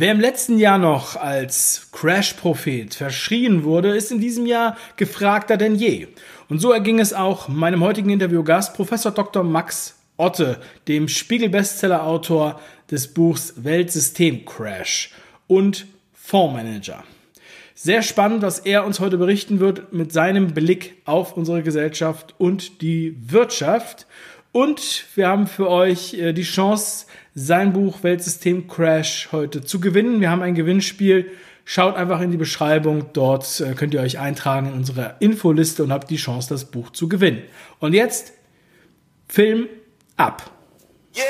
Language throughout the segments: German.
Wer im letzten Jahr noch als Crash-Prophet verschrien wurde, ist in diesem Jahr gefragter denn je. Und so erging es auch meinem heutigen Interviewgast, Professor Dr. Max Otte, dem Spiegel-Bestseller-Autor des Buchs Weltsystem Crash und Fondsmanager. Sehr spannend, was er uns heute berichten wird mit seinem Blick auf unsere Gesellschaft und die Wirtschaft. Und wir haben für euch äh, die Chance, sein Buch Weltsystem Crash heute zu gewinnen. Wir haben ein Gewinnspiel. Schaut einfach in die Beschreibung. Dort äh, könnt ihr euch eintragen in unsere Infoliste und habt die Chance, das Buch zu gewinnen. Und jetzt Film ab. Yeah.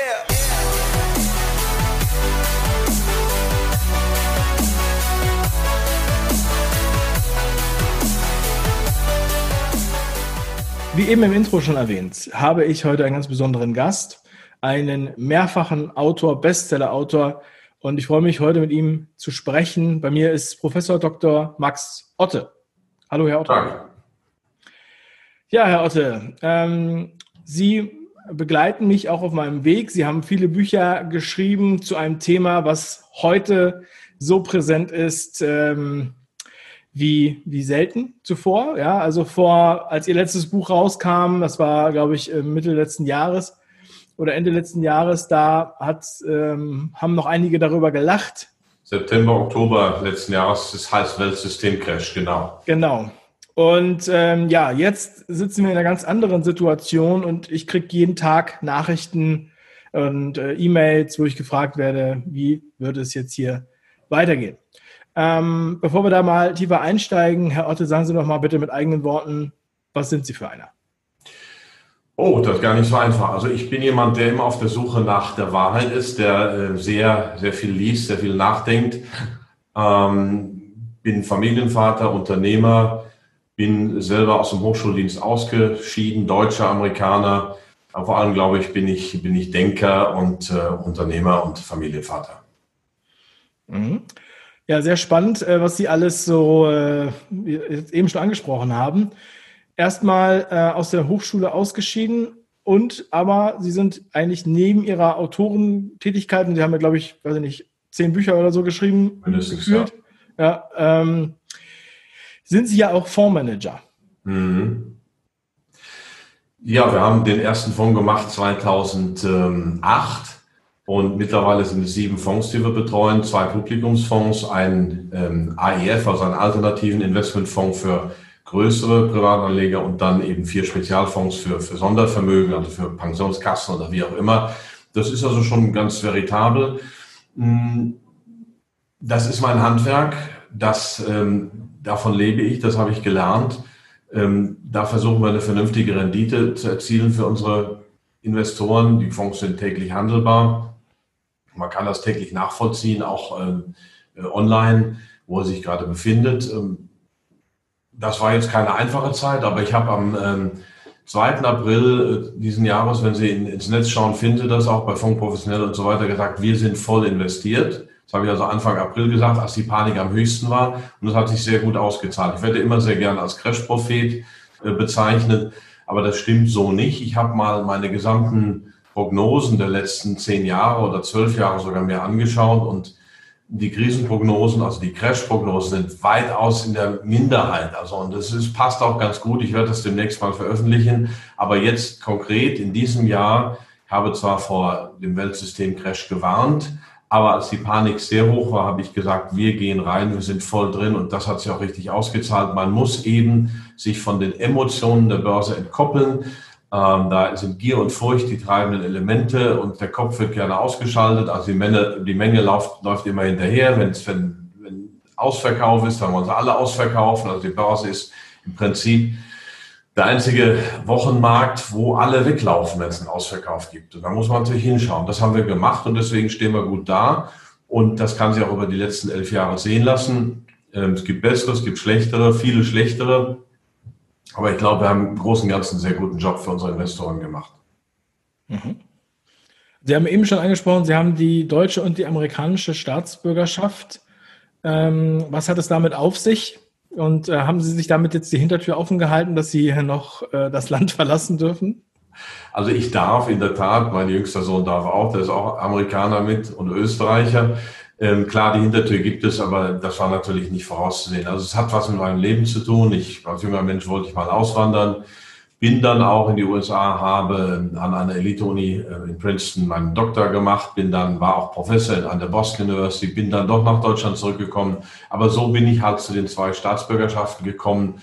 Wie eben im Intro schon erwähnt, habe ich heute einen ganz besonderen Gast, einen mehrfachen Autor, Bestseller-Autor. Und ich freue mich, heute mit ihm zu sprechen. Bei mir ist Professor Dr. Max Otte. Hallo, Herr Otte. Danke. Ja, Herr Otte, ähm, Sie begleiten mich auch auf meinem Weg. Sie haben viele Bücher geschrieben zu einem Thema, was heute so präsent ist, ähm, wie, wie selten zuvor. Ja, also vor, als ihr letztes Buch rauskam, das war, glaube ich, Mitte letzten Jahres oder Ende letzten Jahres, da hat, ähm, haben noch einige darüber gelacht. September, Oktober letzten Jahres, das heißt Weltsystemcrash, genau. Genau. Und ähm, ja, jetzt sitzen wir in einer ganz anderen Situation und ich kriege jeden Tag Nachrichten und äh, E-Mails, wo ich gefragt werde, wie wird es jetzt hier weitergehen. Ähm, bevor wir da mal tiefer einsteigen, Herr Otte, sagen Sie doch mal bitte mit eigenen Worten, was sind Sie für einer? Oh, das ist gar nicht so einfach. Also ich bin jemand, der immer auf der Suche nach der Wahrheit ist, der äh, sehr, sehr viel liest, sehr viel nachdenkt. Ähm, bin Familienvater, Unternehmer, bin selber aus dem Hochschuldienst ausgeschieden, Deutscher, Amerikaner. Aber vor allem, glaube ich, bin ich, bin ich Denker und äh, Unternehmer und Familienvater. Mhm. Ja, sehr spannend, äh, was Sie alles so äh, eben schon angesprochen haben. Erstmal äh, aus der Hochschule ausgeschieden und aber Sie sind eigentlich neben Ihrer Autorentätigkeit, und Sie haben ja, glaube ich, weiß ich nicht, zehn Bücher oder so geschrieben, Mindestens, gefühlt. Ja. ja ähm, sind Sie ja auch Fondsmanager. Mhm. Ja, wir haben den ersten Fonds gemacht 2008 und mittlerweile sind es sieben Fonds, die wir betreuen, zwei Publikumsfonds, ein ähm, AIF, also einen alternativen Investmentfonds für größere Privatanleger und dann eben vier Spezialfonds für, für Sondervermögen, also für Pensionskassen oder wie auch immer. Das ist also schon ganz veritabel. Hm, das ist mein Handwerk, das, ähm, davon lebe ich, das habe ich gelernt. Ähm, da versuchen wir eine vernünftige Rendite zu erzielen für unsere Investoren. Die Fonds sind täglich handelbar. Man kann das täglich nachvollziehen, auch ähm, äh, online, wo er sich gerade befindet. Ähm, das war jetzt keine einfache Zeit, aber ich habe am ähm, 2. April äh, diesen Jahres, wenn Sie in, ins Netz schauen, finden Sie das auch bei Fonds Professionell und so weiter gesagt, wir sind voll investiert. Das habe ich also Anfang April gesagt, als die Panik am höchsten war. Und das hat sich sehr gut ausgezahlt. Ich werde immer sehr gerne als Crash-Prophet äh, bezeichnet, aber das stimmt so nicht. Ich habe mal meine gesamten Prognosen der letzten zehn Jahre oder zwölf Jahre sogar mehr angeschaut und die Krisenprognosen, also die Crash-Prognosen sind weitaus in der Minderheit. Also, und das ist, passt auch ganz gut. Ich werde das demnächst mal veröffentlichen. Aber jetzt konkret in diesem Jahr, ich habe zwar vor dem Weltsystem-Crash gewarnt, aber als die Panik sehr hoch war, habe ich gesagt, wir gehen rein, wir sind voll drin und das hat sich auch richtig ausgezahlt. Man muss eben sich von den Emotionen der Börse entkoppeln. Ähm, da sind Gier und Furcht die treibenden Elemente und der Kopf wird gerne ausgeschaltet. Also die Menge, die Menge läuft, läuft immer hinterher. Wenn's, wenn, wenn Ausverkauf ist, dann wollen sie alle ausverkaufen. Also die Börse ist im Prinzip der einzige Wochenmarkt, wo alle weglaufen, wenn es einen Ausverkauf gibt. Und da muss man natürlich hinschauen. Das haben wir gemacht und deswegen stehen wir gut da. Und das kann sich auch über die letzten elf Jahre sehen lassen. Ähm, es gibt bessere, es gibt schlechtere, viele schlechtere. Aber ich glaube, wir haben im Großen und Ganzen einen sehr guten Job für unsere Investoren gemacht. Mhm. Sie haben eben schon angesprochen, Sie haben die deutsche und die amerikanische Staatsbürgerschaft. Ähm, was hat es damit auf sich? Und äh, haben Sie sich damit jetzt die Hintertür offen gehalten, dass Sie noch äh, das Land verlassen dürfen? Also ich darf in der Tat, mein jüngster Sohn darf auch, der ist auch Amerikaner mit und Österreicher. Ähm, klar, die Hintertür gibt es, aber das war natürlich nicht vorauszusehen. Also es hat was mit meinem Leben zu tun. Ich als junger Mensch wollte ich mal auswandern, bin dann auch in die USA, habe an einer Elite-Uni äh, in Princeton meinen Doktor gemacht, bin dann, war auch Professor an der Boston University, bin dann doch nach Deutschland zurückgekommen. Aber so bin ich halt zu den zwei Staatsbürgerschaften gekommen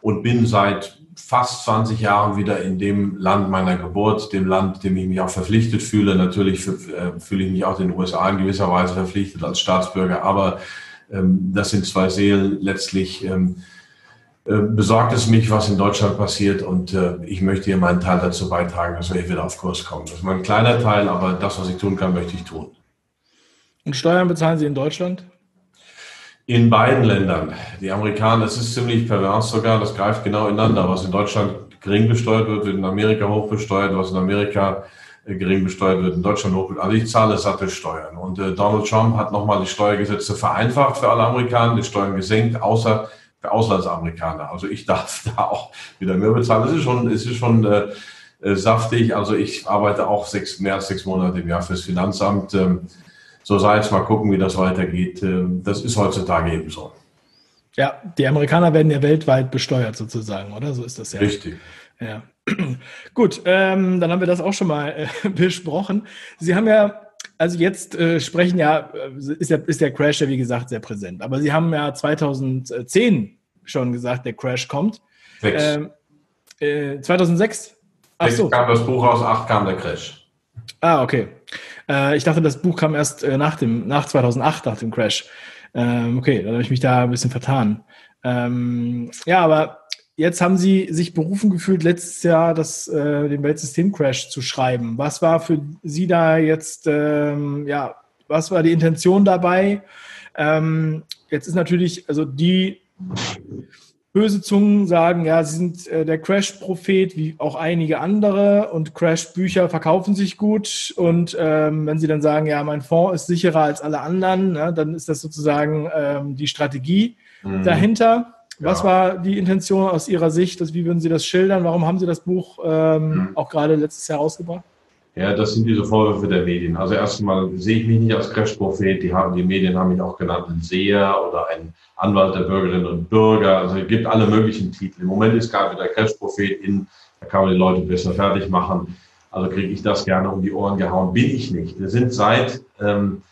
und bin seit fast 20 Jahren wieder in dem Land meiner Geburt, dem Land, dem ich mich auch verpflichtet fühle. Natürlich äh, fühle ich mich auch den USA in gewisser Weise verpflichtet als Staatsbürger, aber ähm, das sind zwei Seelen. Letztlich ähm, äh, besorgt es mich, was in Deutschland passiert und äh, ich möchte hier meinen Teil dazu beitragen, dass wir hier wieder auf Kurs kommen. Das ist mein kleiner Teil, aber das, was ich tun kann, möchte ich tun. Und Steuern bezahlen Sie in Deutschland? In beiden Ländern. Die Amerikaner, das ist ziemlich pervers sogar, das greift genau ineinander. Was in Deutschland gering besteuert wird, wird in Amerika hoch besteuert. Was in Amerika äh, gering besteuert wird, in Deutschland hoch. Also ich zahle satte Steuern. Und äh, Donald Trump hat nochmal die Steuergesetze vereinfacht für alle Amerikaner, die Steuern gesenkt, außer für Auslandsamerikaner. Also ich darf da auch wieder mehr bezahlen. Das ist schon, es ist schon äh, äh, saftig. Also ich arbeite auch sechs, mehr als sechs Monate im Jahr fürs Finanzamt. Ähm, so sei es mal gucken, wie das weitergeht. Ähm, das ist heutzutage eben so. Ja, die Amerikaner werden ja weltweit besteuert sozusagen, oder? So ist das ja. Richtig. Ja. Gut, ähm, dann haben wir das auch schon mal äh, besprochen. Sie haben ja, also jetzt äh, sprechen ja, äh, ist, ja, ist der Crash ja wie gesagt sehr präsent, aber Sie haben ja 2010 schon gesagt, der Crash kommt. Sechs. Ähm, äh, 2006? Ach Sechs so. kam das Buch raus, acht kam der Crash. Ah, okay. Äh, ich dachte, das Buch kam erst äh, nach, dem, nach 2008, nach dem Crash. Ähm, okay, dann habe ich mich da ein bisschen vertan. Ähm, ja, aber jetzt haben Sie sich berufen gefühlt, letztes Jahr das, äh, den Weltsystem-Crash zu schreiben. Was war für Sie da jetzt, ähm, ja, was war die Intention dabei? Ähm, jetzt ist natürlich, also die böse Zungen sagen, ja, sie sind äh, der Crash-Prophet, wie auch einige andere, und Crash-Bücher verkaufen sich gut. Und ähm, wenn sie dann sagen, ja, mein Fonds ist sicherer als alle anderen, ne, dann ist das sozusagen ähm, die Strategie mhm. dahinter. Was ja. war die Intention aus Ihrer Sicht? Das, wie würden Sie das schildern? Warum haben Sie das Buch ähm, mhm. auch gerade letztes Jahr rausgebracht? Ja, das sind diese Vorwürfe der Medien. Also erstmal sehe ich mich nicht als Crash-Prophet. Die, haben, die Medien haben mich auch genannt ein Seher oder ein Anwalt der Bürgerinnen und Bürger. Also es gibt alle möglichen Titel. Im Moment ist gerade der Crash-Prophet in, da kann man die Leute besser fertig machen. Also kriege ich das gerne um die Ohren gehauen. Bin ich nicht. Wir sind seit ähm,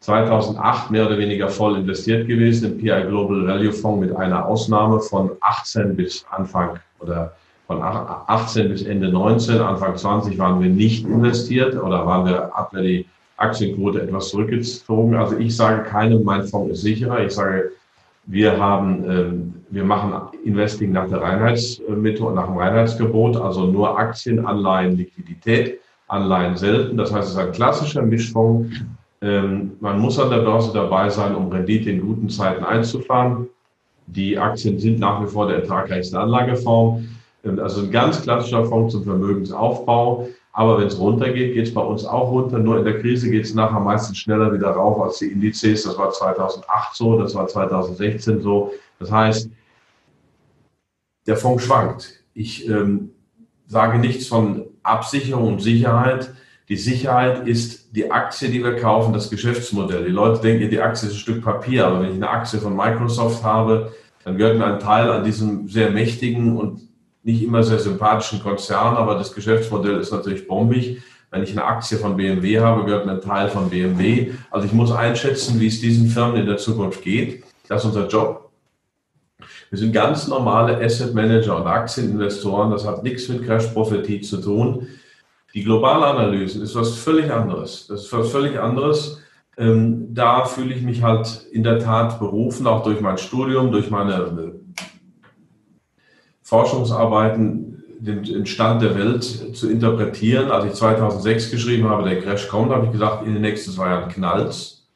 2008 mehr oder weniger voll investiert gewesen im PI Global Value Fonds mit einer Ausnahme von 18 bis Anfang oder von 18 bis Ende 19, Anfang 20 waren wir nicht investiert oder waren wir, wir die Aktienquote etwas zurückgezogen. Also ich sage keinem, mein Fonds ist sicherer. Ich sage, wir haben, ähm, wir machen Investing nach der Reinheitsmethode, nach dem Reinheitsgebot, also nur Aktien, Anleihen, Liquidität, Anleihen selten. Das heißt, es ist ein klassischer Mischfonds. Ähm, man muss an der Börse dabei sein, um Rendite in guten Zeiten einzufahren. Die Aktien sind nach wie vor der ertragreichste Anlageform. Also ein ganz klassischer Fonds zum Vermögensaufbau. Aber wenn es runtergeht, geht es bei uns auch runter. Nur in der Krise geht es nachher meistens schneller wieder rauf als die Indizes. Das war 2008 so, das war 2016 so. Das heißt, der Fonds schwankt. Ich ähm, sage nichts von Absicherung und Sicherheit. Die Sicherheit ist die Aktie, die wir kaufen, das Geschäftsmodell. Die Leute denken, die Aktie ist ein Stück Papier, aber wenn ich eine Aktie von Microsoft habe, dann gehört mir ein Teil an diesem sehr mächtigen und nicht immer sehr sympathischen Konzern, aber das Geschäftsmodell ist natürlich bombig. Wenn ich eine Aktie von BMW habe, gehört ein Teil von BMW. Also ich muss einschätzen, wie es diesen Firmen in der Zukunft geht. Das ist unser Job. Wir sind ganz normale Asset Manager und Aktieninvestoren. Das hat nichts mit Crash-Prophetie zu tun. Die globale Analyse ist was völlig anderes. Das ist was völlig anderes. Ähm, da fühle ich mich halt in der Tat berufen, auch durch mein Studium, durch meine Forschungsarbeiten den Stand der Welt zu interpretieren. Als ich 2006 geschrieben habe, der Crash kommt, habe ich gesagt, in den nächsten zwei Jahren knallt's.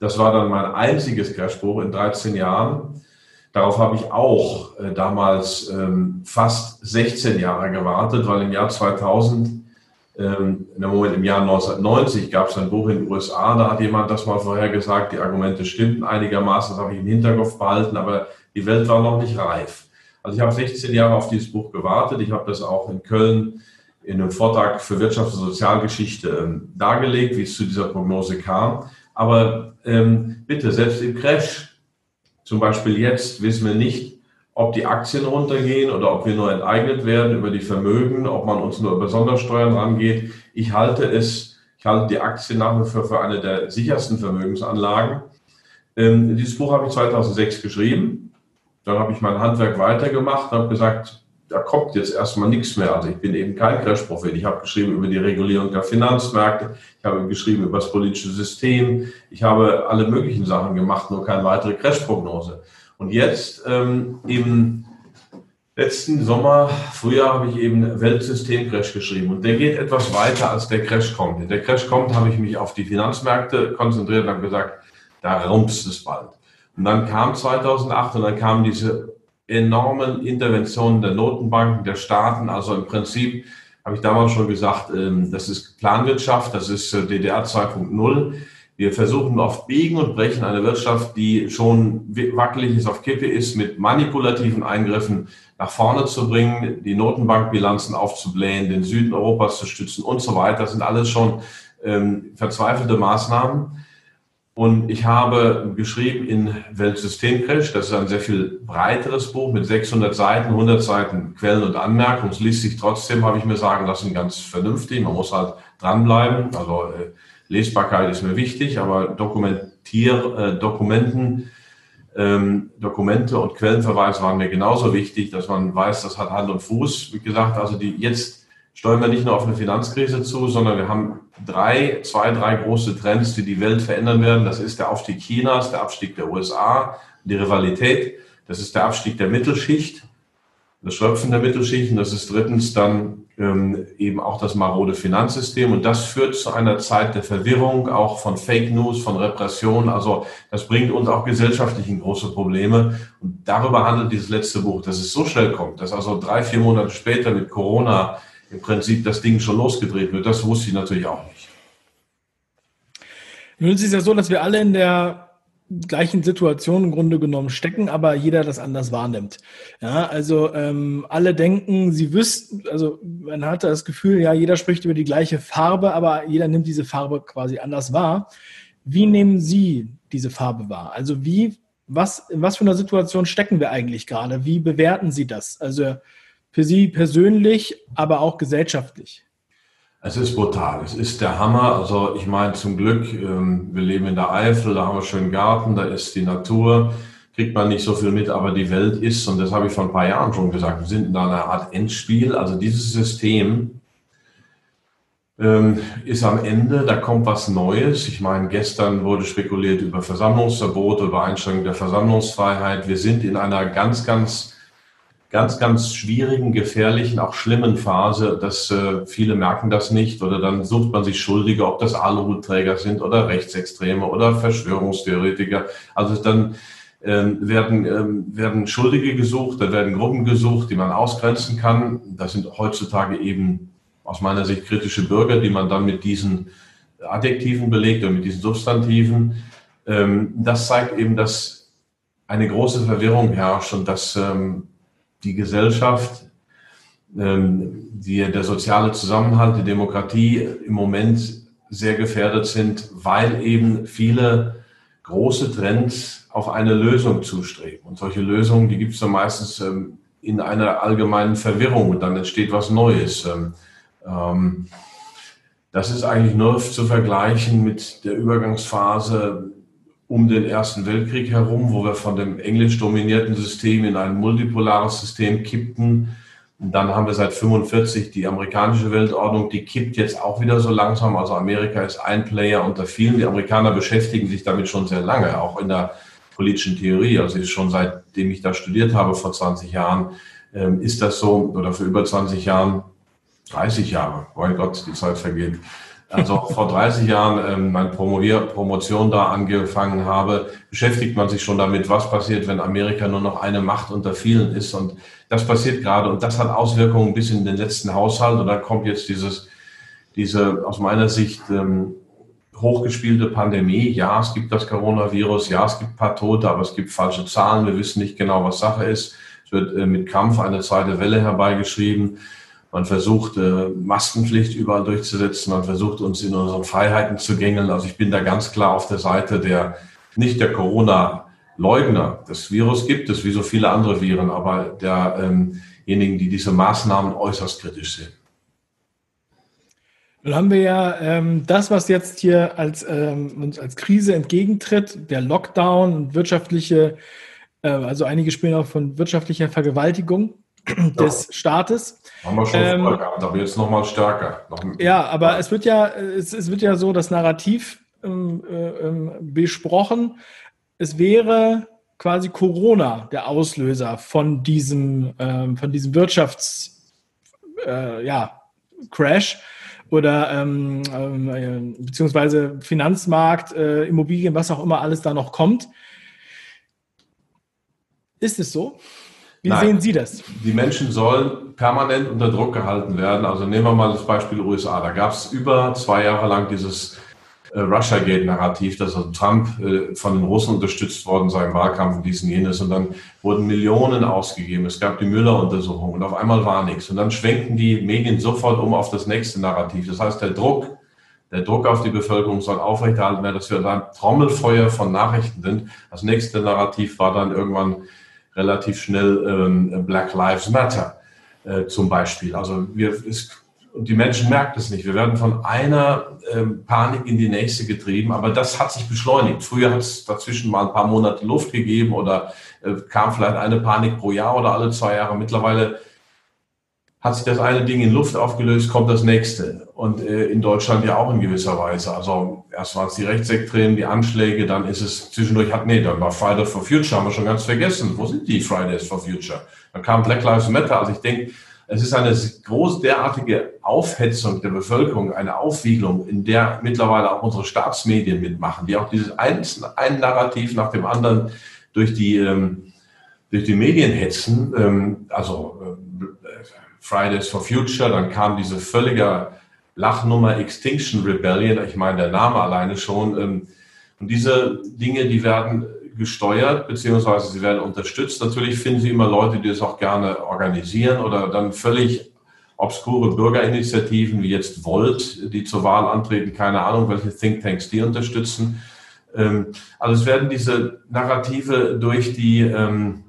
Das war dann mein einziges Crashbuch in 13 Jahren. Darauf habe ich auch äh, damals ähm, fast 16 Jahre gewartet, weil im Jahr 2000, ähm, Moment im Jahr 1990 gab es ein Buch in den USA, da hat jemand das mal vorhergesagt, die Argumente stimmten einigermaßen, das habe ich im Hinterkopf behalten, aber die Welt war noch nicht reif. Also ich habe 16 Jahre auf dieses Buch gewartet. Ich habe das auch in Köln in einem Vortrag für Wirtschafts- und Sozialgeschichte ähm, dargelegt, wie es zu dieser Prognose kam. Aber ähm, bitte, selbst im Crash, zum Beispiel jetzt, wissen wir nicht, ob die Aktien runtergehen oder ob wir nur enteignet werden über die Vermögen, ob man uns nur über Sondersteuern rangeht. Ich halte es, ich halte die Aktien nach wie vor für eine der sichersten Vermögensanlagen. Ähm, dieses Buch habe ich 2006 geschrieben. Dann habe ich mein Handwerk weitergemacht und habe gesagt, da kommt jetzt erstmal nichts mehr. Also ich bin eben kein Crash-Prophet. Ich habe geschrieben über die Regulierung der Finanzmärkte, ich habe geschrieben über das politische System, ich habe alle möglichen Sachen gemacht, nur keine weitere Crash-Prognose. Und jetzt ähm, im letzten Sommer, Frühjahr, habe ich eben Weltsystem-Crash geschrieben. Und der geht etwas weiter, als der Crash kommt. In der Crash kommt, habe ich mich auf die Finanzmärkte konzentriert und habe gesagt, da rumpst es bald. Und dann kam 2008 und dann kamen diese enormen Interventionen der Notenbanken, der Staaten. Also im Prinzip habe ich damals schon gesagt, ähm, das ist Planwirtschaft, das ist äh, DDR 2.0. Wir versuchen auf Biegen und Brechen eine Wirtschaft, die schon wackelig ist, auf Kippe ist, mit manipulativen Eingriffen nach vorne zu bringen, die Notenbankbilanzen aufzublähen, den Süden Europas zu stützen und so weiter. Das sind alles schon ähm, verzweifelte Maßnahmen. Und ich habe geschrieben in Weltsystemcrash, das ist ein sehr viel breiteres Buch mit 600 Seiten, 100 Seiten Quellen und Anmerkungen. Es liest sich trotzdem, habe ich mir sagen lassen, ganz vernünftig. Man muss halt dranbleiben. Also äh, Lesbarkeit ist mir wichtig, aber Dokumentier, äh, Dokumenten, ähm, Dokumente und Quellenverweis waren mir genauso wichtig, dass man weiß, das hat Hand und Fuß. Wie gesagt, also die jetzt steuern wir nicht nur auf eine Finanzkrise zu, sondern wir haben drei, zwei, drei große Trends, die die Welt verändern werden. Das ist der Aufstieg Chinas, der Abstieg der USA, die Rivalität. Das ist der Abstieg der Mittelschicht, das Schröpfen der Mittelschicht. Und das ist drittens dann ähm, eben auch das marode Finanzsystem. Und das führt zu einer Zeit der Verwirrung, auch von Fake News, von Repression. Also das bringt uns auch gesellschaftlich in große Probleme. Und darüber handelt dieses letzte Buch, dass es so schnell kommt, dass also drei, vier Monate später mit Corona im Prinzip das Ding schon losgedreht wird. Das wusste ich natürlich auch nicht. Nun ist es ja so, dass wir alle in der gleichen Situation im Grunde genommen stecken, aber jeder das anders wahrnimmt. Ja, also ähm, alle denken, sie wüssten, also man hatte das Gefühl, ja, jeder spricht über die gleiche Farbe, aber jeder nimmt diese Farbe quasi anders wahr. Wie nehmen Sie diese Farbe wahr? Also wie, was, in was für einer Situation stecken wir eigentlich gerade? Wie bewerten Sie das? Also für Sie persönlich, aber auch gesellschaftlich? Es ist brutal. Es ist der Hammer. Also ich meine, zum Glück, ähm, wir leben in der Eifel, da haben wir schönen Garten, da ist die Natur, kriegt man nicht so viel mit, aber die Welt ist, und das habe ich vor ein paar Jahren schon gesagt, wir sind in einer Art Endspiel. Also dieses System ähm, ist am Ende, da kommt was Neues. Ich meine, gestern wurde spekuliert über Versammlungsverbot, über Einschränkung der Versammlungsfreiheit. Wir sind in einer ganz, ganz ganz, ganz schwierigen, gefährlichen, auch schlimmen Phase, dass äh, viele merken das nicht oder dann sucht man sich Schuldige, ob das Aluhutträger sind oder Rechtsextreme oder Verschwörungstheoretiker. Also dann ähm, werden, ähm, werden Schuldige gesucht, dann werden Gruppen gesucht, die man ausgrenzen kann. Das sind heutzutage eben aus meiner Sicht kritische Bürger, die man dann mit diesen Adjektiven belegt oder mit diesen Substantiven. Ähm, das zeigt eben, dass eine große Verwirrung herrscht und dass ähm, die Gesellschaft, ähm, die, der soziale Zusammenhalt, die Demokratie im Moment sehr gefährdet sind, weil eben viele große Trends auf eine Lösung zustreben. Und solche Lösungen, die gibt es dann meistens ähm, in einer allgemeinen Verwirrung und dann entsteht was Neues. Ähm, das ist eigentlich nur zu vergleichen mit der Übergangsphase um den Ersten Weltkrieg herum, wo wir von dem englisch dominierten System in ein multipolares System kippten. Und dann haben wir seit 45 die amerikanische Weltordnung, die kippt jetzt auch wieder so langsam. Also Amerika ist ein Player unter vielen. Die Amerikaner beschäftigen sich damit schon sehr lange, auch in der politischen Theorie. Also schon seitdem ich da studiert habe vor 20 Jahren, ähm, ist das so, oder für über 20 Jahren, 30 Jahre, mein Gott, die Zeit vergeht, also vor 30 Jahren ähm, meine Promovier Promotion da angefangen habe, beschäftigt man sich schon damit, was passiert, wenn Amerika nur noch eine Macht unter vielen ist. Und das passiert gerade und das hat Auswirkungen bis in den letzten Haushalt. Und da kommt jetzt dieses, diese aus meiner Sicht ähm, hochgespielte Pandemie. Ja, es gibt das Coronavirus, ja, es gibt ein paar Tote, aber es gibt falsche Zahlen. Wir wissen nicht genau, was Sache ist. Es wird äh, mit Kampf eine zweite Welle herbeigeschrieben. Man versucht, äh, Maskenpflicht überall durchzusetzen. Man versucht, uns in unseren Freiheiten zu gängeln. Also ich bin da ganz klar auf der Seite der, nicht der Corona-Leugner. Das Virus gibt es, wie so viele andere Viren, aber derjenigen, die diese Maßnahmen äußerst kritisch sehen. Nun haben wir ja ähm, das, was jetzt hier als, ähm, uns als Krise entgegentritt, der Lockdown und wirtschaftliche, äh, also einige spielen auch von wirtschaftlicher Vergewaltigung des ja. Staates. Haben wir schon ähm, gehabt, aber jetzt nochmal stärker. Noch ja, aber ja. es wird ja, es, es, wird ja so das Narrativ ähm, äh, ähm, besprochen. Es wäre quasi Corona der Auslöser von diesem, ähm, von diesem Wirtschafts, äh, ja, Crash oder ähm, ähm, beziehungsweise Finanzmarkt, äh, Immobilien, was auch immer alles da noch kommt. Ist es so? Wie Nein. sehen Sie das? Die Menschen sollen permanent unter Druck gehalten werden. Also nehmen wir mal das Beispiel USA. Da gab es über zwei Jahre lang dieses äh, Russiagate-Narrativ, dass also Trump äh, von den Russen unterstützt worden sei im Wahlkampf und dies und jenes. Und dann wurden Millionen ausgegeben. Es gab die Müller-Untersuchung und auf einmal war nichts. Und dann schwenkten die Medien sofort um auf das nächste Narrativ. Das heißt, der Druck, der Druck auf die Bevölkerung soll aufrechterhalten werden, dass wir ein Trommelfeuer von Nachrichten sind. Das nächste Narrativ war dann irgendwann relativ schnell ähm, Black Lives Matter äh, zum Beispiel. Also wir, es und die Menschen merken es nicht. Wir werden von einer ähm, Panik in die nächste getrieben, aber das hat sich beschleunigt. Früher hat es dazwischen mal ein paar Monate Luft gegeben oder äh, kam vielleicht eine Panik pro Jahr oder alle zwei Jahre. Mittlerweile hat sich das eine Ding in Luft aufgelöst, kommt das nächste. Und äh, in Deutschland ja auch in gewisser Weise. Also erst waren es die Rechtsextremen, die Anschläge, dann ist es zwischendurch, hat, nee, dann war Fridays for Future, haben wir schon ganz vergessen. Wo sind die Fridays for Future? Dann kam Black Lives Matter. Also ich denke, es ist eine groß derartige Aufhetzung der Bevölkerung, eine Aufwiegelung, in der mittlerweile auch unsere Staatsmedien mitmachen, die auch dieses ein, ein Narrativ nach dem anderen durch die, ähm, durch die Medien hetzen. Ähm, also äh, Fridays for Future, dann kam diese völlige Lachnummer Extinction Rebellion, ich meine der Name alleine schon. Ähm, und diese Dinge, die werden gesteuert, beziehungsweise sie werden unterstützt. Natürlich finden Sie immer Leute, die das auch gerne organisieren oder dann völlig obskure Bürgerinitiativen wie jetzt Volt, die zur Wahl antreten, keine Ahnung, welche Thinktanks die unterstützen. Ähm, also es werden diese Narrative durch die ähm,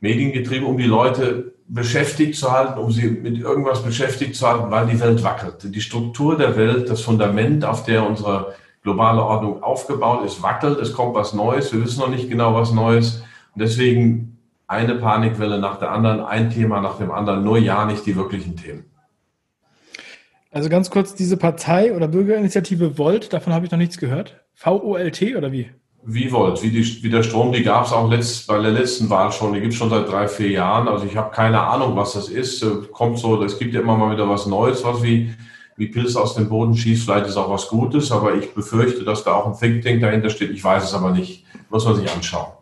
Medien getrieben, um die Leute beschäftigt zu halten, um sie mit irgendwas beschäftigt zu halten, weil die Welt wackelt. Die Struktur der Welt, das Fundament, auf der unsere globale Ordnung aufgebaut ist, wackelt, es kommt was Neues, wir wissen noch nicht genau was Neues. Und deswegen eine Panikwelle nach der anderen, ein Thema nach dem anderen, nur ja nicht die wirklichen Themen. Also ganz kurz, diese Partei oder Bürgerinitiative Volt, davon habe ich noch nichts gehört. VOLT oder wie? Wie Volt, wie, die, wie der Strom, die gab es auch letzt, bei der letzten Wahl schon, die gibt es schon seit drei, vier Jahren. Also ich habe keine Ahnung, was das ist. Kommt so, es gibt ja immer mal wieder was Neues, was wie wie Pilz aus dem Boden schießt, vielleicht ist auch was Gutes, aber ich befürchte, dass da auch ein Think Tank dahinter steht. Ich weiß es aber nicht. Muss man sich anschauen.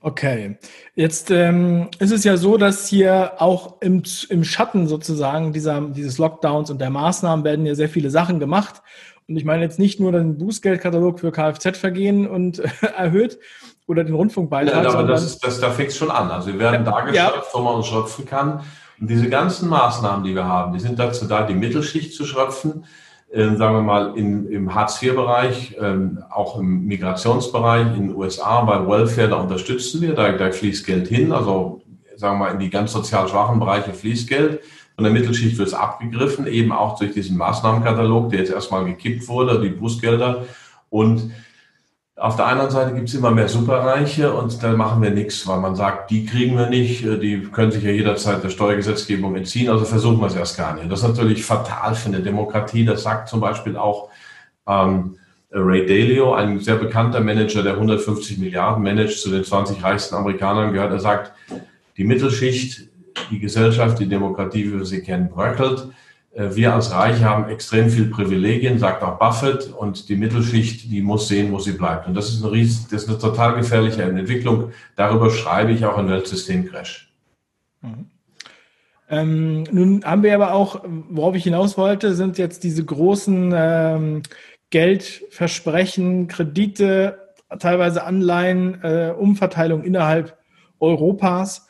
Okay, jetzt ähm, ist es ja so, dass hier auch im, im Schatten sozusagen dieser, dieses Lockdowns und der Maßnahmen werden ja sehr viele Sachen gemacht. Und ich meine jetzt nicht nur den Bußgeldkatalog für Kfz-Vergehen und äh, erhöht oder den Rundfunkbeitrag. Ja, aber das, ist, das, da fängt es schon an. Also wir werden ja, da geschöpft, ja. wo man uns schöpfen kann. Und diese ganzen Maßnahmen, die wir haben, die sind dazu da, die Mittelschicht zu schröpfen, äh, sagen wir mal in, im Hartz-IV-Bereich, äh, auch im Migrationsbereich, in den USA, bei Welfare, da unterstützen wir, da, da fließt Geld hin, also sagen wir mal in die ganz sozial schwachen Bereiche fließt Geld. Von der Mittelschicht wird es abgegriffen, eben auch durch diesen Maßnahmenkatalog, der jetzt erstmal gekippt wurde, die Bußgelder. Und auf der anderen Seite gibt es immer mehr Superreiche und da machen wir nichts, weil man sagt, die kriegen wir nicht, äh, die können sich ja jederzeit der Steuergesetzgebung entziehen, also versuchen wir es erst gar nicht. Das ist natürlich fatal für eine Demokratie. Das sagt zum Beispiel auch ähm, Ray Dalio, ein sehr bekannter Manager, der 150 Milliarden managt, zu den 20 reichsten Amerikanern gehört. Er sagt, die Mittelschicht, die Gesellschaft, die Demokratie, wie wir sie kennen, bröckelt. Äh, wir als Reiche haben extrem viel Privilegien, sagt auch Buffett, und die Mittelschicht, die muss sehen, wo sie bleibt. Und das ist eine, ries das ist eine total gefährliche Entwicklung. Darüber schreibe ich auch in Weltsystem-Crash. Mhm. Ähm, nun haben wir aber auch, worauf ich hinaus wollte, sind jetzt diese großen ähm, Geldversprechen, Kredite, teilweise Anleihen, äh, Umverteilung innerhalb Europas.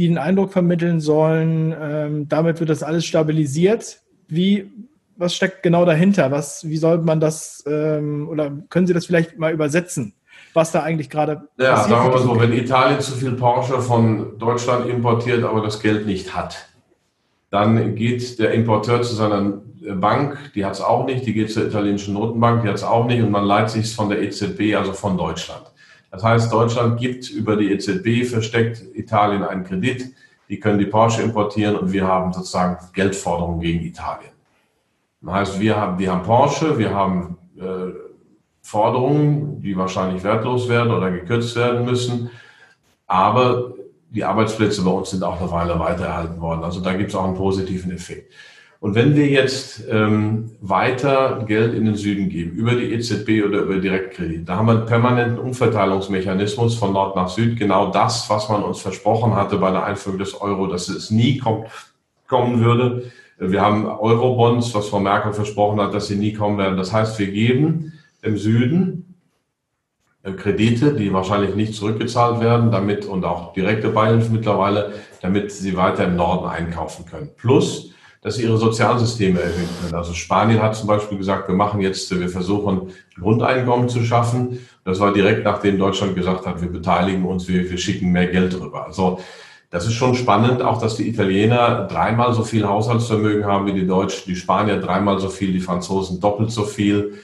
Die den Eindruck vermitteln sollen, ähm, damit wird das alles stabilisiert. Wie, was steckt genau dahinter? Was, wie soll man das, ähm, oder können Sie das vielleicht mal übersetzen? Was da eigentlich gerade Ja, passiert? sagen wir mal so, wenn Italien zu viel Porsche von Deutschland importiert, aber das Geld nicht hat, dann geht der Importeur zu seiner Bank, die hat es auch nicht, die geht zur italienischen Notenbank, die hat es auch nicht und man leiht sich von der EZB, also von Deutschland. Das heißt, Deutschland gibt über die EZB versteckt Italien einen Kredit, die können die Porsche importieren und wir haben sozusagen Geldforderungen gegen Italien. Das heißt, wir haben, wir haben Porsche, wir haben äh, Forderungen, die wahrscheinlich wertlos werden oder gekürzt werden müssen, aber die Arbeitsplätze bei uns sind auch eine Weile weitererhalten worden. Also da gibt es auch einen positiven Effekt. Und wenn wir jetzt ähm, weiter Geld in den Süden geben, über die EZB oder über Direktkredit, da haben wir einen permanenten Umverteilungsmechanismus von Nord nach Süd. Genau das, was man uns versprochen hatte bei der Einführung des Euro, dass es nie kommt, kommen würde. Wir haben Eurobonds, was Frau Merkel versprochen hat, dass sie nie kommen werden. Das heißt, wir geben im Süden äh, Kredite, die wahrscheinlich nicht zurückgezahlt werden, damit und auch direkte Beihilfen mittlerweile, damit sie weiter im Norden einkaufen können. Plus dass sie ihre Sozialsysteme erhöhen können. Also Spanien hat zum Beispiel gesagt, wir machen jetzt, wir versuchen Grundeinkommen zu schaffen. Das war direkt nachdem Deutschland gesagt hat, wir beteiligen uns, wir, wir schicken mehr Geld rüber. Also das ist schon spannend, auch dass die Italiener dreimal so viel Haushaltsvermögen haben wie die Deutschen, die Spanier dreimal so viel, die Franzosen doppelt so viel,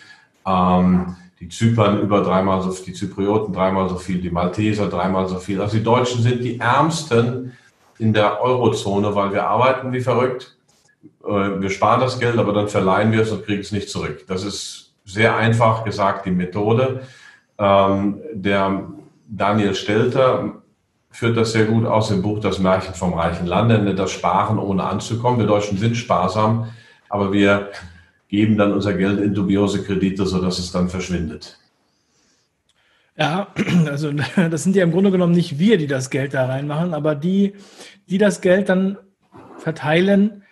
ähm, die Zypern über dreimal so viel, die Zyprioten dreimal so viel, die Malteser dreimal so viel. Also die Deutschen sind die ärmsten in der Eurozone, weil wir arbeiten wie verrückt wir sparen das Geld, aber dann verleihen wir es und kriegen es nicht zurück. Das ist sehr einfach gesagt die Methode. Ähm, der Daniel Stelter führt das sehr gut aus im Buch Das Märchen vom reichen Land, nennt das Sparen ohne anzukommen. Wir Deutschen sind sparsam, aber wir geben dann unser Geld in dubiose Kredite, sodass es dann verschwindet. Ja, also das sind ja im Grunde genommen nicht wir, die das Geld da reinmachen, aber die, die das Geld dann verteilen,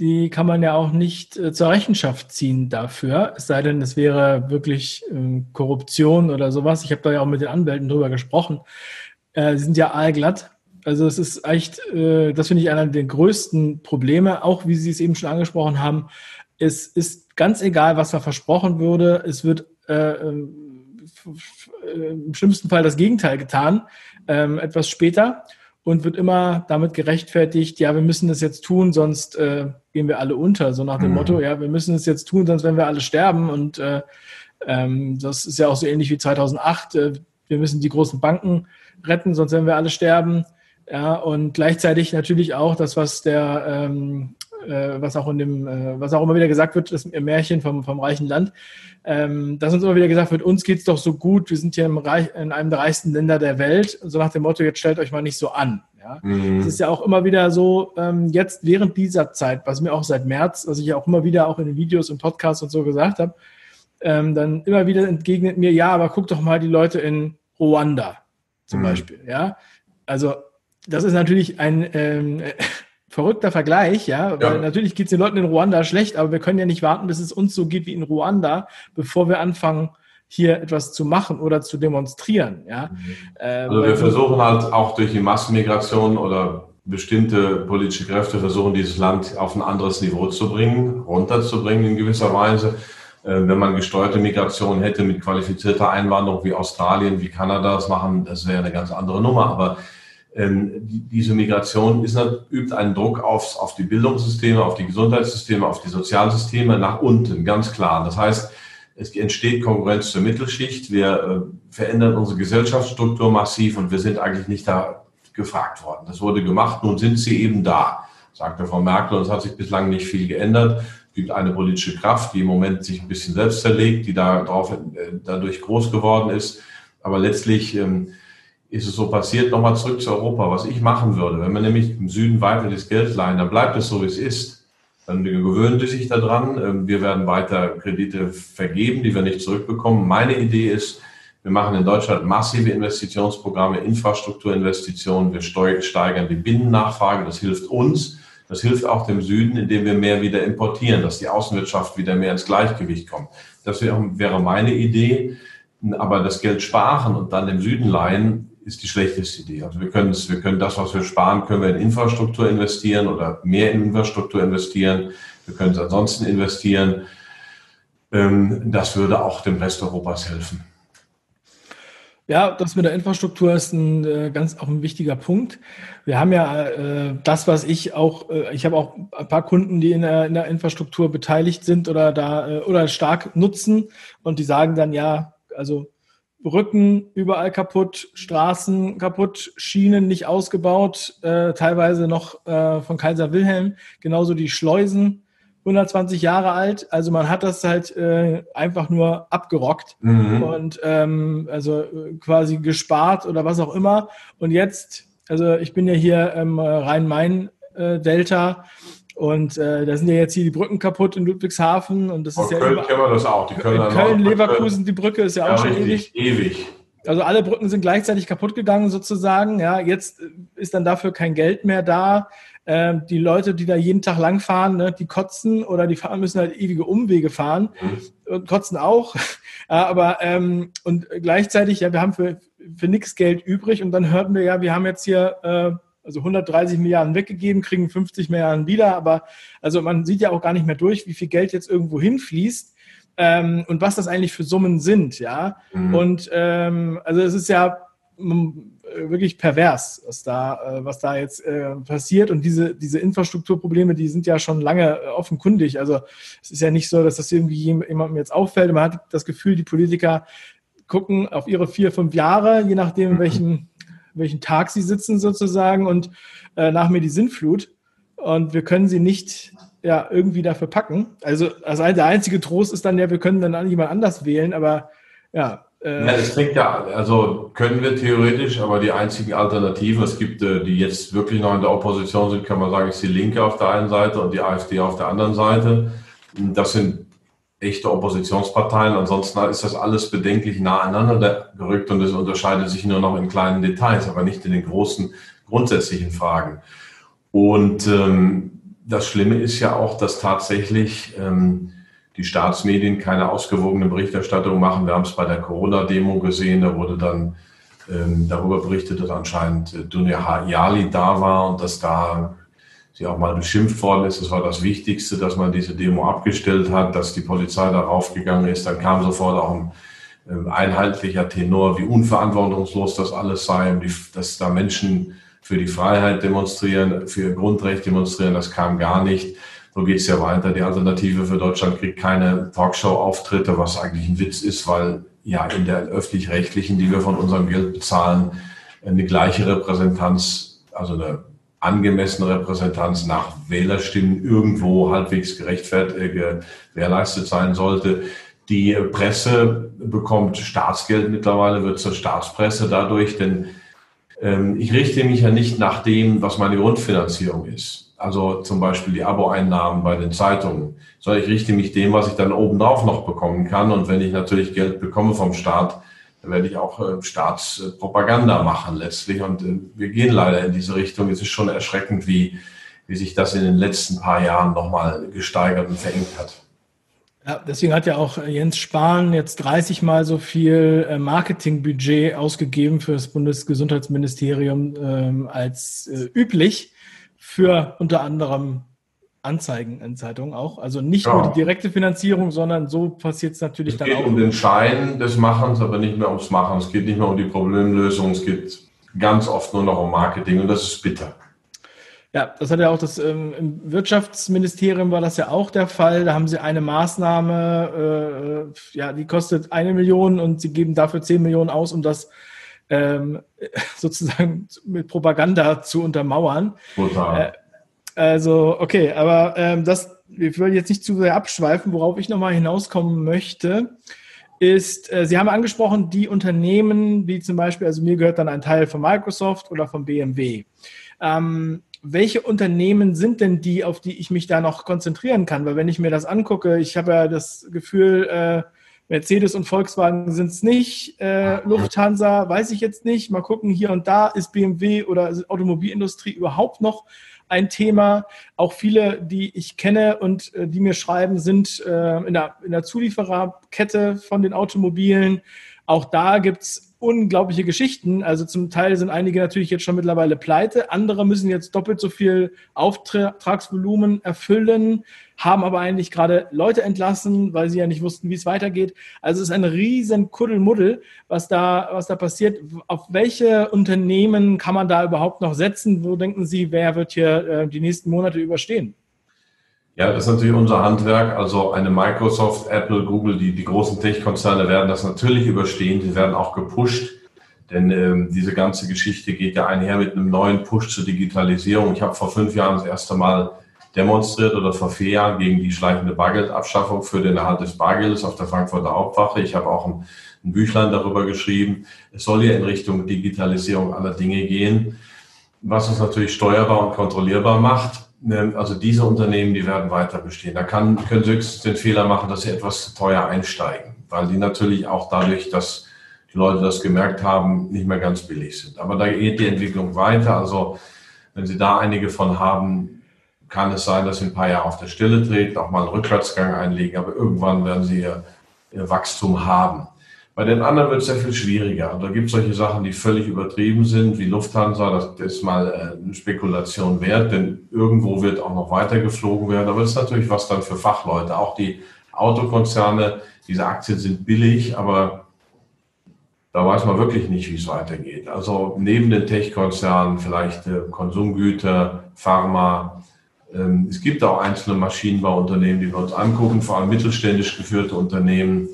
die kann man ja auch nicht äh, zur Rechenschaft ziehen dafür, es sei denn, es wäre wirklich äh, Korruption oder sowas. Ich habe da ja auch mit den Anwälten drüber gesprochen. Äh, sie sind ja allglatt. Also es ist echt, äh, das finde ich einer der größten Probleme, auch wie Sie es eben schon angesprochen haben. Es ist ganz egal, was da versprochen würde. Es wird äh, ähm, im schlimmsten Fall das Gegenteil getan, ähm, etwas später und wird immer damit gerechtfertigt, ja, wir müssen das jetzt tun, sonst äh, gehen wir alle unter. So nach dem mhm. Motto, ja, wir müssen es jetzt tun, sonst werden wir alle sterben. Und äh, ähm, das ist ja auch so ähnlich wie 2008. Äh, wir müssen die großen Banken retten, sonst werden wir alle sterben. Ja, und gleichzeitig natürlich auch das, was der, ähm, äh, was auch in dem, äh, was auch immer wieder gesagt wird, das Märchen vom, vom reichen Land, ähm, dass uns immer wieder gesagt wird, uns geht's doch so gut, wir sind hier im Reich, in einem der reichsten Länder der Welt, so nach dem Motto, jetzt stellt euch mal nicht so an. Ja? Mhm. Das ist ja auch immer wieder so, ähm, jetzt während dieser Zeit, was mir auch seit März, was ich ja auch immer wieder auch in den Videos und Podcasts und so gesagt habe, ähm, dann immer wieder entgegnet mir, ja, aber guck doch mal die Leute in Ruanda zum mhm. Beispiel, ja. Also das ist natürlich ein ähm, verrückter Vergleich, ja, weil ja. natürlich geht es den Leuten in Ruanda schlecht, aber wir können ja nicht warten, bis es uns so geht wie in Ruanda, bevor wir anfangen, hier etwas zu machen oder zu demonstrieren. Ja? Mhm. Äh, also wir versuchen halt auch durch die Massenmigration oder bestimmte politische Kräfte versuchen, dieses Land auf ein anderes Niveau zu bringen, runterzubringen in gewisser Weise. Äh, wenn man gesteuerte Migration hätte mit qualifizierter Einwanderung wie Australien, wie Kanada das machen, das wäre eine ganz andere Nummer. Aber ähm, diese Migration ist, übt einen Druck aufs, auf die Bildungssysteme, auf die Gesundheitssysteme, auf die Sozialsysteme nach unten, ganz klar. Das heißt, es entsteht Konkurrenz zur Mittelschicht. Wir äh, verändern unsere Gesellschaftsstruktur massiv und wir sind eigentlich nicht da gefragt worden. Das wurde gemacht, nun sind sie eben da, sagte Frau Merkel, und es hat sich bislang nicht viel geändert. Es gibt eine politische Kraft, die im Moment sich ein bisschen selbst zerlegt, die da drauf, äh, dadurch groß geworden ist. Aber letztlich ähm, ist es so passiert, nochmal zurück zu Europa, was ich machen würde. Wenn man nämlich im Süden weiter das Geld leihen, dann bleibt es so, wie es ist. Dann gewöhnen die sich daran. Ähm, wir werden weiter Kredite vergeben, die wir nicht zurückbekommen. Meine Idee ist, wir machen in Deutschland massive Investitionsprogramme, Infrastrukturinvestitionen. Wir steigern die Binnennachfrage. Das hilft uns. Das hilft auch dem Süden, indem wir mehr wieder importieren, dass die Außenwirtschaft wieder mehr ins Gleichgewicht kommt. Das wäre meine Idee. Aber das Geld sparen und dann im Süden leihen, ist die schlechteste Idee. Also wir können, wir können das, was wir sparen, können wir in Infrastruktur investieren oder mehr in Infrastruktur investieren. Wir können es ansonsten investieren. Ähm, das würde auch dem Rest Europas helfen. Ja, das mit der Infrastruktur ist ein äh, ganz auch ein wichtiger Punkt. Wir haben ja äh, das, was ich auch, äh, ich habe auch ein paar Kunden, die in der, in der Infrastruktur beteiligt sind oder da oder stark nutzen und die sagen dann ja, also Brücken überall kaputt, Straßen kaputt, Schienen nicht ausgebaut, äh, teilweise noch äh, von Kaiser Wilhelm, genauso die Schleusen 120 Jahre alt. Also man hat das halt äh, einfach nur abgerockt mhm. und ähm, also äh, quasi gespart oder was auch immer. Und jetzt, also ich bin ja hier im Rhein-Main-Delta. Und äh, da sind ja jetzt hier die Brücken kaputt in Ludwigshafen und das ist ja Köln kennen wir das auch. Die Köln, Köln Leverkusen, die Brücke ist ja, ja auch schon richtig, ewig. ewig. Also alle Brücken sind gleichzeitig kaputt gegangen sozusagen. Ja, jetzt ist dann dafür kein Geld mehr da. Ähm, die Leute, die da jeden Tag langfahren, ne, die kotzen oder die fahren müssen halt ewige Umwege fahren mhm. und kotzen auch. ja, aber ähm, und gleichzeitig, ja, wir haben für, für nichts Geld übrig und dann hörten wir ja, wir haben jetzt hier äh, also 130 Milliarden weggegeben, kriegen 50 Milliarden wieder, aber also man sieht ja auch gar nicht mehr durch, wie viel Geld jetzt irgendwo hinfließt ähm, und was das eigentlich für Summen sind, ja. Mhm. Und ähm, also es ist ja wirklich pervers, was da, äh, was da jetzt äh, passiert. Und diese, diese Infrastrukturprobleme, die sind ja schon lange äh, offenkundig. Also es ist ja nicht so, dass das irgendwie jemandem jetzt auffällt. Man hat das Gefühl, die Politiker gucken auf ihre vier, fünf Jahre, je nachdem, mhm. welchen welchen Tag sie sitzen sozusagen und äh, nach mir die Sintflut. Und wir können sie nicht ja, irgendwie dafür packen. Also, also der einzige Trost ist dann ja, wir können dann jemand anders wählen, aber ja. Äh, ja, klingt ja, also können wir theoretisch, aber die einzigen Alternativen, es gibt, äh, die jetzt wirklich noch in der Opposition sind, kann man sagen, ist die Linke auf der einen Seite und die AfD auf der anderen Seite. Das sind echte Oppositionsparteien. Ansonsten ist das alles bedenklich nah aneinander gerückt und es unterscheidet sich nur noch in kleinen Details, aber nicht in den großen grundsätzlichen Fragen. Und ähm, das Schlimme ist ja auch, dass tatsächlich ähm, die Staatsmedien keine ausgewogene Berichterstattung machen. Wir haben es bei der Corona-Demo gesehen, da wurde dann ähm, darüber berichtet, dass anscheinend äh, Dunja Hayali da war und dass da sie auch mal beschimpft worden ist. Das war das Wichtigste, dass man diese Demo abgestellt hat, dass die Polizei darauf gegangen ist. Dann kam sofort auch ein ähm, einheitlicher Tenor, wie unverantwortungslos das alles sei, dass da Menschen für die Freiheit demonstrieren, für ihr Grundrecht demonstrieren. Das kam gar nicht. So geht es ja weiter. Die Alternative für Deutschland kriegt keine Talkshow-Auftritte, was eigentlich ein Witz ist, weil ja in der öffentlich-rechtlichen, die wir von unserem Geld bezahlen, eine gleiche Repräsentanz, also eine angemessene Repräsentanz nach Wählerstimmen irgendwo halbwegs gerechtfertigt äh, gewährleistet sein sollte. Die Presse bekommt Staatsgeld mittlerweile, wird zur Staatspresse dadurch, denn ähm, ich richte mich ja nicht nach dem, was meine Grundfinanzierung ist. Also zum Beispiel die Abo-Einnahmen bei den Zeitungen, sondern ich richte mich dem, was ich dann obendrauf noch bekommen kann. Und wenn ich natürlich Geld bekomme vom Staat, werde ich auch äh, Staatspropaganda machen letztlich. Und äh, wir gehen leider in diese Richtung. Es ist schon erschreckend, wie, wie sich das in den letzten paar Jahren nochmal gesteigert und verengt hat. Ja, deswegen hat ja auch Jens Spahn jetzt 30 Mal so viel äh, Marketingbudget ausgegeben für das Bundesgesundheitsministerium ähm, als äh, üblich für unter anderem Anzeigen in Zeitungen auch. Also nicht ja. nur die direkte Finanzierung, sondern so passiert es natürlich es dann auch. Es geht um den Schein des Machens, aber nicht mehr ums Machen. Es geht nicht mehr um die Problemlösung. Es geht ganz oft nur noch um Marketing und das ist bitter. Ja, das hat ja auch das ähm, im Wirtschaftsministerium war das ja auch der Fall. Da haben sie eine Maßnahme, äh, ja, die kostet eine Million und sie geben dafür zehn Millionen aus, um das ähm, sozusagen mit Propaganda zu untermauern. Total. Äh, also, okay, aber ähm, das, ich will jetzt nicht zu sehr abschweifen, worauf ich nochmal hinauskommen möchte, ist, äh, Sie haben angesprochen, die Unternehmen, wie zum Beispiel, also mir gehört dann ein Teil von Microsoft oder von BMW. Ähm, welche Unternehmen sind denn die, auf die ich mich da noch konzentrieren kann? Weil wenn ich mir das angucke, ich habe ja das Gefühl, äh, Mercedes und Volkswagen sind es nicht, äh, Lufthansa weiß ich jetzt nicht. Mal gucken, hier und da ist BMW oder Automobilindustrie überhaupt noch ein Thema. Auch viele, die ich kenne und äh, die mir schreiben, sind äh, in, der, in der Zuliefererkette von den Automobilen. Auch da gibt's unglaubliche Geschichten. Also zum Teil sind einige natürlich jetzt schon mittlerweile pleite, andere müssen jetzt doppelt so viel Auftragsvolumen erfüllen, haben aber eigentlich gerade Leute entlassen, weil sie ja nicht wussten, wie es weitergeht. Also es ist ein riesen Kuddelmuddel, was da, was da passiert. Auf welche Unternehmen kann man da überhaupt noch setzen? Wo denken Sie, wer wird hier äh, die nächsten Monate überstehen? Ja, das ist natürlich unser Handwerk. Also eine Microsoft, Apple, Google, die, die großen Tech-Konzerne werden das natürlich überstehen. Sie werden auch gepusht, denn ähm, diese ganze Geschichte geht ja einher mit einem neuen Push zur Digitalisierung. Ich habe vor fünf Jahren das erste Mal demonstriert oder vor vier Jahren gegen die schleichende Bargeldabschaffung für den Erhalt des Bargeldes auf der Frankfurter Hauptwache. Ich habe auch ein, ein Büchlein darüber geschrieben. Es soll ja in Richtung Digitalisierung aller Dinge gehen, was uns natürlich steuerbar und kontrollierbar macht. Ähm, also diese Unternehmen, die werden weiter bestehen. Da kann, können Sie höchstens den Fehler machen, dass sie etwas teuer einsteigen, weil die natürlich auch dadurch, dass die Leute das gemerkt haben, nicht mehr ganz billig sind. Aber da geht die Entwicklung weiter. Also wenn Sie da einige von haben, kann es sein, dass Sie ein paar Jahre auf der Stelle treten, auch mal einen Rückwärtsgang einlegen, aber irgendwann werden Sie ihr, ihr Wachstum haben. Bei den anderen wird es sehr viel schwieriger. Da gibt es solche Sachen, die völlig übertrieben sind, wie Lufthansa. Das ist mal äh, eine Spekulation wert, denn irgendwo wird auch noch weiter geflogen werden. Aber das ist natürlich was dann für Fachleute. Auch die Autokonzerne, diese Aktien sind billig, aber da weiß man wirklich nicht, wie es weitergeht. Also neben den Tech-Konzernen vielleicht äh, Konsumgüter, Pharma. Ähm, es gibt auch einzelne Maschinenbauunternehmen, die wir uns angucken, vor allem mittelständisch geführte Unternehmen.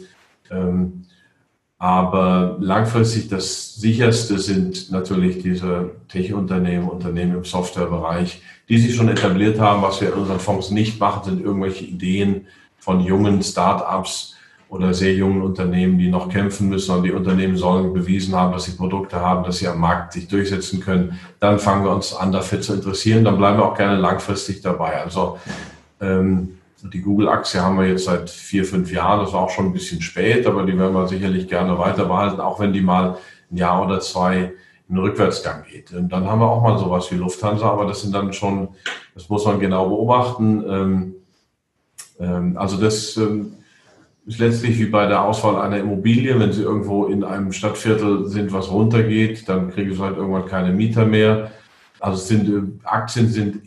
Aber langfristig das sicherste sind natürlich diese Tech-Unternehmen, Unternehmen im Softwarebereich, die sich schon etabliert haben. Was wir in unseren Fonds nicht machen, sind irgendwelche Ideen von jungen Start-ups oder sehr jungen Unternehmen, die noch kämpfen müssen. Und die Unternehmen sollen bewiesen haben, dass sie Produkte haben, dass sie am Markt sich durchsetzen können. Dann fangen wir uns an, dafür zu interessieren. Dann bleiben wir auch gerne langfristig dabei. Also ähm, die Google-Aktie haben wir jetzt seit vier, fünf Jahren. Das war auch schon ein bisschen spät, aber die werden wir sicherlich gerne weiter behalten, auch wenn die mal ein Jahr oder zwei in den Rückwärtsgang geht. Und dann haben wir auch mal sowas wie Lufthansa, aber das sind dann schon, das muss man genau beobachten. Ähm, ähm, also das ähm, ist letztlich wie bei der Auswahl einer Immobilie. Wenn Sie irgendwo in einem Stadtviertel sind, was runtergeht, dann kriegen Sie halt irgendwann keine Mieter mehr. Also sind, äh, Aktien sind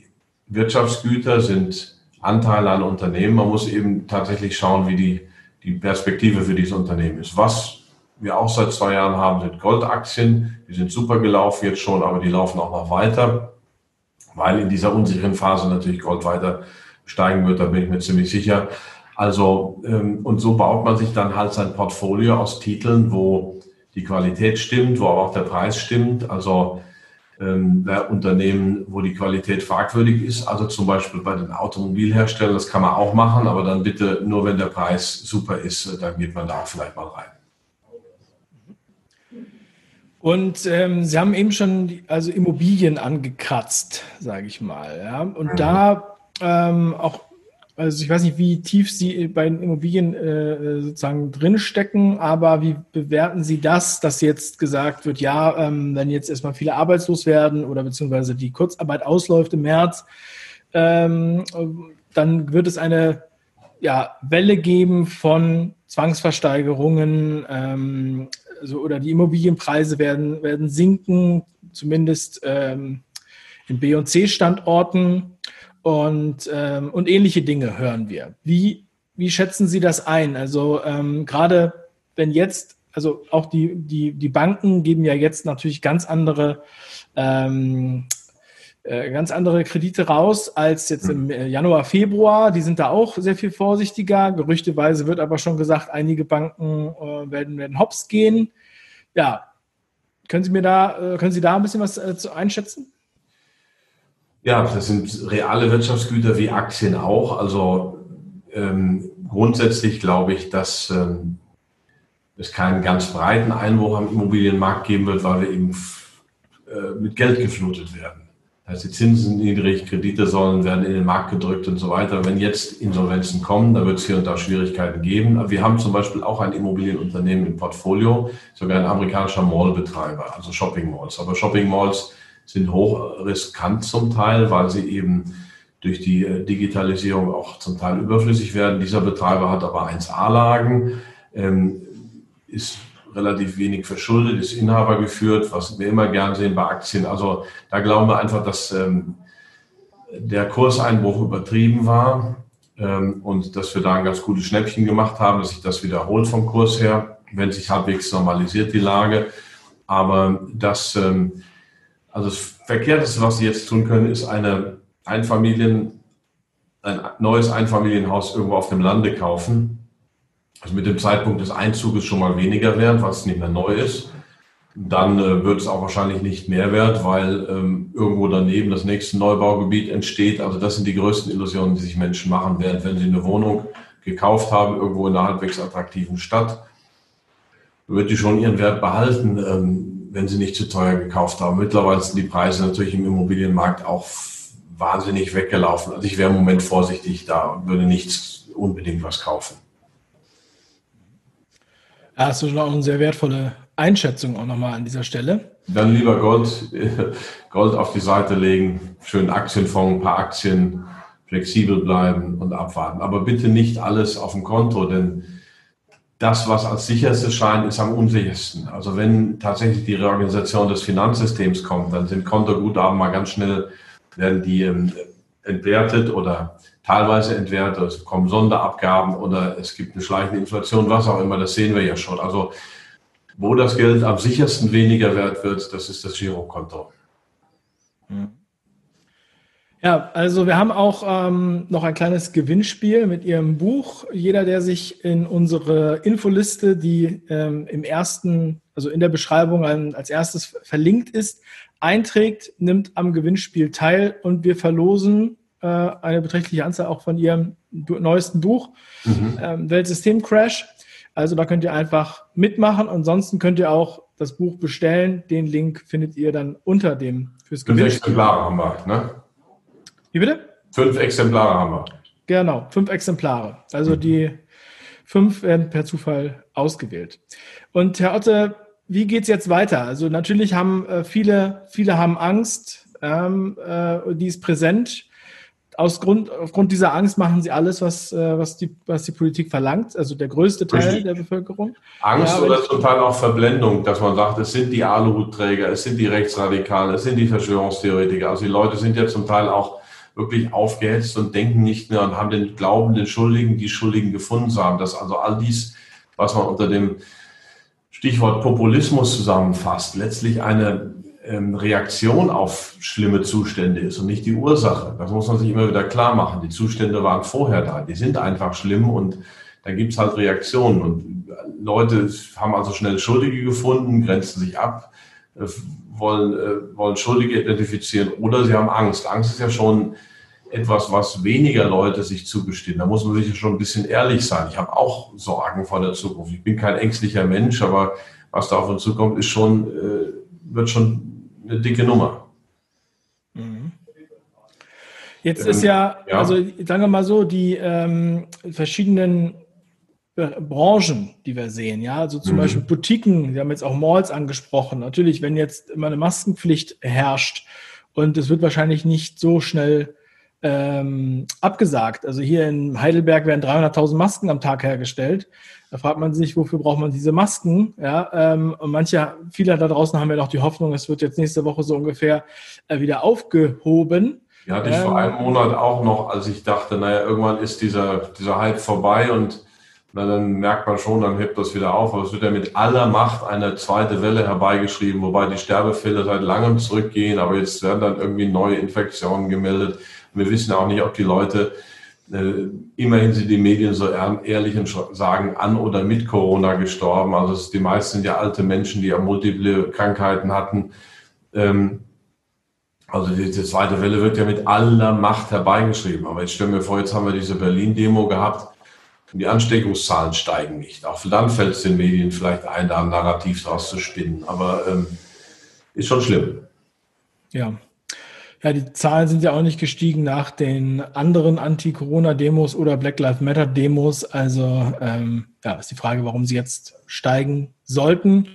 Wirtschaftsgüter, sind Anteile an Unternehmen. Man muss eben tatsächlich schauen, wie die, die Perspektive für dieses Unternehmen ist. Was wir auch seit zwei Jahren haben, sind Goldaktien. Die sind super gelaufen jetzt schon, aber die laufen auch noch weiter, weil in dieser unsicheren Phase natürlich Gold weiter steigen wird, da bin ich mir ziemlich sicher. Also, ähm, und so baut man sich dann halt sein Portfolio aus Titeln, wo die Qualität stimmt, wo aber auch der Preis stimmt. Also ähm, Unternehmen, wo die Qualität fragwürdig ist. Also zum Beispiel bei den Automobilherstellern, das kann man auch machen, aber dann bitte nur, wenn der Preis super ist, dann geht man da auch vielleicht mal rein. Und ähm, Sie haben eben schon die, also Immobilien angekratzt, sage ich mal. Ja? Und mhm. da ähm, auch also ich weiß nicht, wie tief Sie bei den Immobilien äh, sozusagen drinstecken, aber wie bewerten Sie das, dass jetzt gesagt wird, ja, ähm, wenn jetzt erstmal viele arbeitslos werden oder beziehungsweise die Kurzarbeit ausläuft im März, ähm, dann wird es eine ja, Welle geben von Zwangsversteigerungen ähm, also, oder die Immobilienpreise werden, werden sinken, zumindest ähm, in B- und C-Standorten und, ähm, und ähnliche Dinge hören wir. Wie, wie schätzen Sie das ein? Also ähm, gerade wenn jetzt, also auch die, die, die Banken geben ja jetzt natürlich ganz andere ähm, äh, ganz andere Kredite raus als jetzt im äh, Januar, Februar. Die sind da auch sehr viel vorsichtiger. Gerüchteweise wird aber schon gesagt, einige Banken äh, werden, werden hops gehen. Ja, können Sie mir da, äh, können Sie da ein bisschen was äh, zu einschätzen? Ja, das sind reale Wirtschaftsgüter wie Aktien auch. Also ähm, grundsätzlich glaube ich, dass ähm, es keinen ganz breiten Einbruch am Immobilienmarkt geben wird, weil wir eben äh, mit Geld geflutet werden. Das heißt, die Zinsen niedrig, Kredite sollen werden in den Markt gedrückt und so weiter. Wenn jetzt Insolvenzen kommen, dann wird es hier und da Schwierigkeiten geben. Aber wir haben zum Beispiel auch ein Immobilienunternehmen im Portfolio, sogar ein amerikanischer Mallbetreiber, also Shopping Malls. Aber Shopping Malls sind hochriskant zum Teil, weil sie eben durch die äh, Digitalisierung auch zum Teil überflüssig werden. Dieser Betreiber hat aber 1A-Lagen, ähm, ist relativ wenig verschuldet, ist Inhaber geführt, was wir immer gern sehen bei Aktien. Also da glauben wir einfach, dass ähm, der Kurseinbruch übertrieben war ähm, und dass wir da ein ganz gutes Schnäppchen gemacht haben, dass sich das wiederholt vom Kurs her, wenn sich halbwegs normalisiert die Lage. Aber das, also das Verkehrteste, was Sie jetzt tun können, ist eine Einfamilien, ein neues Einfamilienhaus irgendwo auf dem Lande kaufen also mit dem Zeitpunkt des Einzuges schon mal weniger wert, was nicht mehr neu ist. Dann äh, wird es auch wahrscheinlich nicht mehr wert, weil ähm, irgendwo daneben das nächste Neubaugebiet entsteht. Also das sind die größten Illusionen, die sich Menschen machen, während wenn sie eine Wohnung gekauft haben, irgendwo in einer halbwegs attraktiven Stadt, wird die schon ihren Wert behalten, ähm, wenn sie nicht zu teuer gekauft haben. Mittlerweile sind die Preise natürlich im Immobilienmarkt auch wahnsinnig weggelaufen. Also ich wäre im Moment vorsichtig da und würde nicht unbedingt was kaufen. Ja, hast du schon auch eine sehr wertvolle Einschätzung auch nochmal an dieser Stelle. Dann lieber Gold, Gold auf die Seite legen, schön Aktienfonds, ein paar Aktien, flexibel bleiben und abwarten. Aber bitte nicht alles auf dem Konto, denn das, was als sicherste scheint, ist am unsichersten. Also wenn tatsächlich die Reorganisation des Finanzsystems kommt, dann sind Kontoguthaben mal ganz schnell, werden die ähm, entwertet oder teilweise entwertet, es kommen Sonderabgaben oder es gibt eine schleichende Inflation, was auch immer, das sehen wir ja schon. Also wo das Geld am sichersten weniger wert wird, das ist das Girokonto. Ja, also wir haben auch ähm, noch ein kleines Gewinnspiel mit Ihrem Buch. Jeder, der sich in unsere Infoliste, die ähm, im ersten, also in der Beschreibung ein, als erstes verlinkt ist, einträgt, nimmt am Gewinnspiel teil und wir verlosen äh, eine beträchtliche Anzahl auch von ihrem neuesten Buch, mhm. ähm, Weltsystem Crash. Also da könnt ihr einfach mitmachen. Ansonsten könnt ihr auch das Buch bestellen. Den Link findet ihr dann unter dem fürs Fünf Exemplare haben wir, ne? Wie bitte? Fünf Exemplare haben wir. Genau, fünf Exemplare. Also mhm. die fünf werden per Zufall ausgewählt. Und Herr Otte, wie geht es jetzt weiter? Also natürlich haben äh, viele, viele haben Angst, ähm, äh, die ist präsent aus Grund, aufgrund dieser Angst machen sie alles, was, äh, was, die, was die Politik verlangt, also der größte Teil Richtig. der Bevölkerung. Angst ja, oder zum Teil auch Verblendung, dass man sagt, es sind die Aluhutträger, es sind die Rechtsradikalen, es sind die Verschwörungstheoretiker. Also die Leute sind ja zum Teil auch wirklich aufgehetzt und denken nicht mehr und haben den Glauben, den Schuldigen, die Schuldigen gefunden zu haben. Dass also all dies, was man unter dem Stichwort Populismus zusammenfasst, letztlich eine ähm, Reaktion auf schlimme Zustände ist und nicht die Ursache. Das muss man sich immer wieder klar machen. Die Zustände waren vorher da, die sind einfach schlimm und dann gibt es halt Reaktionen. Und Leute haben also schnell Schuldige gefunden, grenzen sich ab, äh, wollen, äh, wollen Schuldige identifizieren oder sie haben Angst. Angst ist ja schon etwas, was weniger Leute sich zugestehen. Da muss man sich schon ein bisschen ehrlich sein. Ich habe auch Sorgen vor der Zukunft. Ich bin kein ängstlicher Mensch, aber was da auf uns zukommt, ist schon, äh, wird schon eine dicke Nummer. Mhm. Jetzt ähm, ist ja, ja, also sagen wir mal so, die ähm, verschiedenen Branchen, die wir sehen, ja, also zum mhm. Beispiel Boutiquen, wir haben jetzt auch Malls angesprochen. Natürlich, wenn jetzt immer eine Maskenpflicht herrscht und es wird wahrscheinlich nicht so schnell ähm, abgesagt. Also hier in Heidelberg werden 300.000 Masken am Tag hergestellt. Da fragt man sich, wofür braucht man diese Masken? Ja, ähm, und manche, viele da draußen haben ja noch die Hoffnung, es wird jetzt nächste Woche so ungefähr äh, wieder aufgehoben. Ja, hatte ich ähm, vor einem Monat auch noch, als ich dachte, naja, irgendwann ist dieser, dieser Hype vorbei und na, dann merkt man schon, dann hebt das wieder auf. Aber es wird ja mit aller Macht eine zweite Welle herbeigeschrieben, wobei die Sterbefälle seit langem zurückgehen, aber jetzt werden dann irgendwie neue Infektionen gemeldet. Wir wissen auch nicht, ob die Leute äh, immerhin sind die Medien so ehrlich und sagen, an oder mit Corona gestorben. Also die meisten sind ja alte Menschen, die ja multiple Krankheiten hatten. Ähm, also die, die, zweite Welle wird ja mit aller Macht herbeigeschrieben. Aber jetzt stellen wir vor, jetzt haben wir diese Berlin-Demo gehabt die Ansteckungszahlen steigen nicht. Auch dann fällt es den Medien vielleicht ein, da ein Narrativ draus zu spinnen. Aber ähm, ist schon schlimm. Ja, ja, die Zahlen sind ja auch nicht gestiegen nach den anderen Anti-Corona-Demos oder Black Lives Matter-Demos. Also ähm, ja, ist die Frage, warum sie jetzt steigen sollten,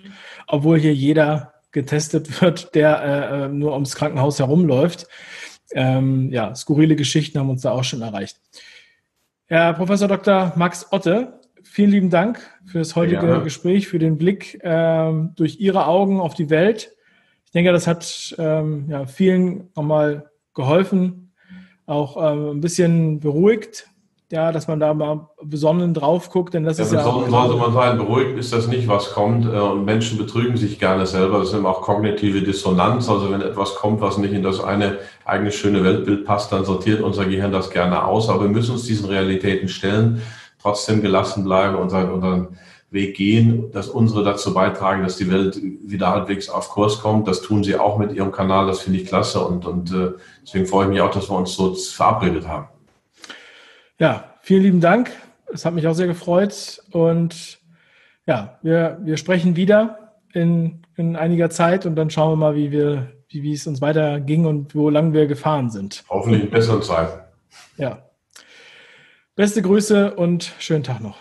obwohl hier jeder getestet wird, der äh, äh, nur ums Krankenhaus herumläuft. Ähm, ja, skurrile Geschichten haben uns da auch schon erreicht. Herr Professor Dr. Max Otte, vielen lieben Dank für das heutige ja. Gespräch, für den Blick ähm, durch Ihre Augen auf die Welt. Ich denke, das hat ähm, ja, vielen nochmal geholfen, auch ähm, ein bisschen beruhigt, ja, dass man da mal besonnen drauf guckt, denn das ja, ist ja. Besonnen sollte man sein, beruhigt ist das nicht, was kommt. Äh, und Menschen betrügen sich gerne selber. Das ist immer auch kognitive Dissonanz. Also wenn etwas kommt, was nicht in das eine eigene schöne Weltbild passt, dann sortiert unser Gehirn das gerne aus. Aber wir müssen uns diesen Realitäten stellen, trotzdem gelassen bleiben und unseren Weg gehen, dass unsere dazu beitragen, dass die Welt wieder halbwegs auf Kurs kommt. Das tun sie auch mit ihrem Kanal. Das finde ich klasse. Und, und äh, deswegen freue ich mich auch, dass wir uns so verabredet haben. Ja, vielen lieben Dank. Es hat mich auch sehr gefreut. Und ja, wir, wir sprechen wieder in, in einiger Zeit und dann schauen wir mal, wie wir, wie, wie es uns weiter ging und wo lang wir gefahren sind. Hoffentlich in besseren Zeiten. Ja. Beste Grüße und schönen Tag noch.